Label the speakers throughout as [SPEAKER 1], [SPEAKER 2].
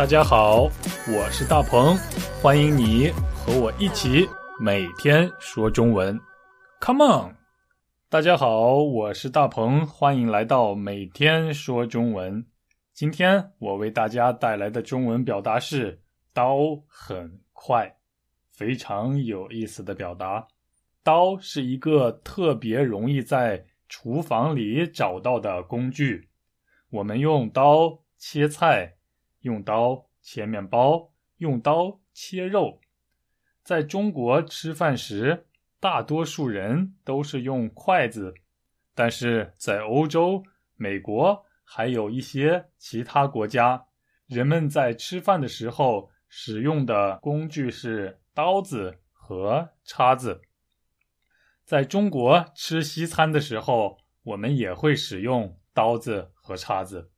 [SPEAKER 1] 大家好，我是大鹏，欢迎你和我一起每天说中文。Come on！大家好，我是大鹏，欢迎来到每天说中文。今天我为大家带来的中文表达是“刀很快”，非常有意思的表达。刀是一个特别容易在厨房里找到的工具，我们用刀切菜，用刀切面包，用刀切肉。在中国吃饭时，大多数人都是用筷子，但是在欧洲、美国还有一些其他国家，人们在吃饭的时候使用的工具是刀子和叉子。在中国吃西餐的时候，我们也会使用刀子和叉子。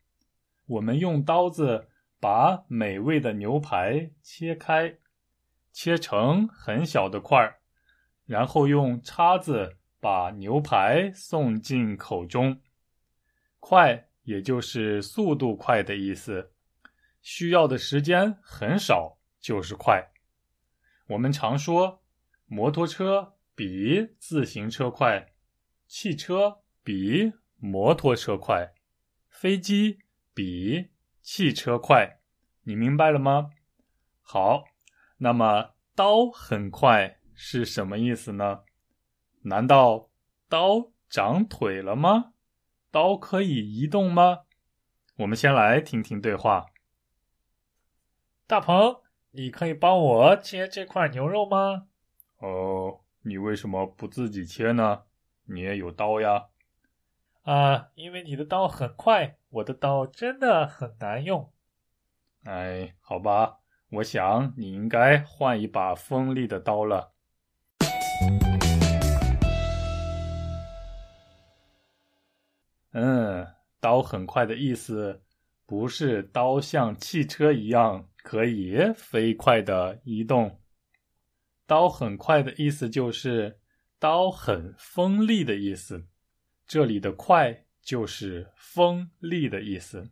[SPEAKER 1] 我们用刀子把美味的牛排切开，切成很小的块儿。然后用叉子把牛排送进口中，快也就是速度快的意思，需要的时间很少就是快。我们常说，摩托车比自行车快，汽车比摩托车快，飞机比汽车快。你明白了吗？好，那么刀很快。是什么意思呢？难道刀长腿了吗？刀可以移动吗？我们先来听听对话。
[SPEAKER 2] 大鹏，你可以帮我切这块牛肉吗？
[SPEAKER 1] 哦，你为什么不自己切呢？你也有刀呀。
[SPEAKER 2] 啊，因为你的刀很快，我的刀真的很难用。
[SPEAKER 1] 哎，好吧，我想你应该换一把锋利的刀了。嗯，刀很快的意思不是刀像汽车一样可以飞快的移动，刀很快的意思就是刀很锋利的意思。这里的“快”就是锋利的意思，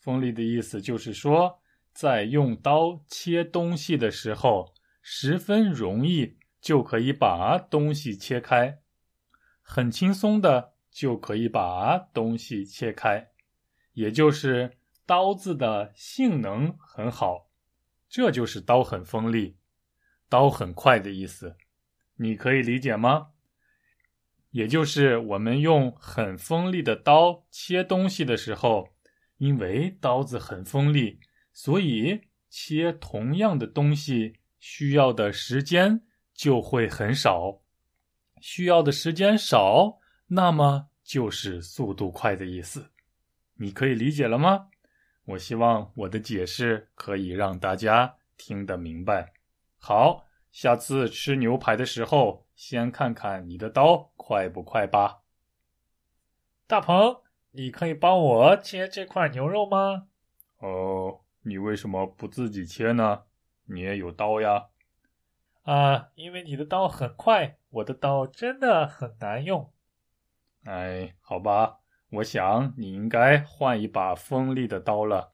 [SPEAKER 1] 锋利的意思就是说，在用刀切东西的时候，十分容易就可以把东西切开，很轻松的。就可以把东西切开，也就是刀子的性能很好，这就是刀很锋利、刀很快的意思。你可以理解吗？也就是我们用很锋利的刀切东西的时候，因为刀子很锋利，所以切同样的东西需要的时间就会很少。需要的时间少。那么就是速度快的意思，你可以理解了吗？我希望我的解释可以让大家听得明白。好，下次吃牛排的时候，先看看你的刀快不快吧。
[SPEAKER 2] 大鹏，你可以帮我切这块牛肉吗？
[SPEAKER 1] 哦，你为什么不自己切呢？你也有刀呀。
[SPEAKER 2] 啊，因为你的刀很快，我的刀真的很难用。
[SPEAKER 1] 哎，好吧，我想你应该换一把锋利的刀了。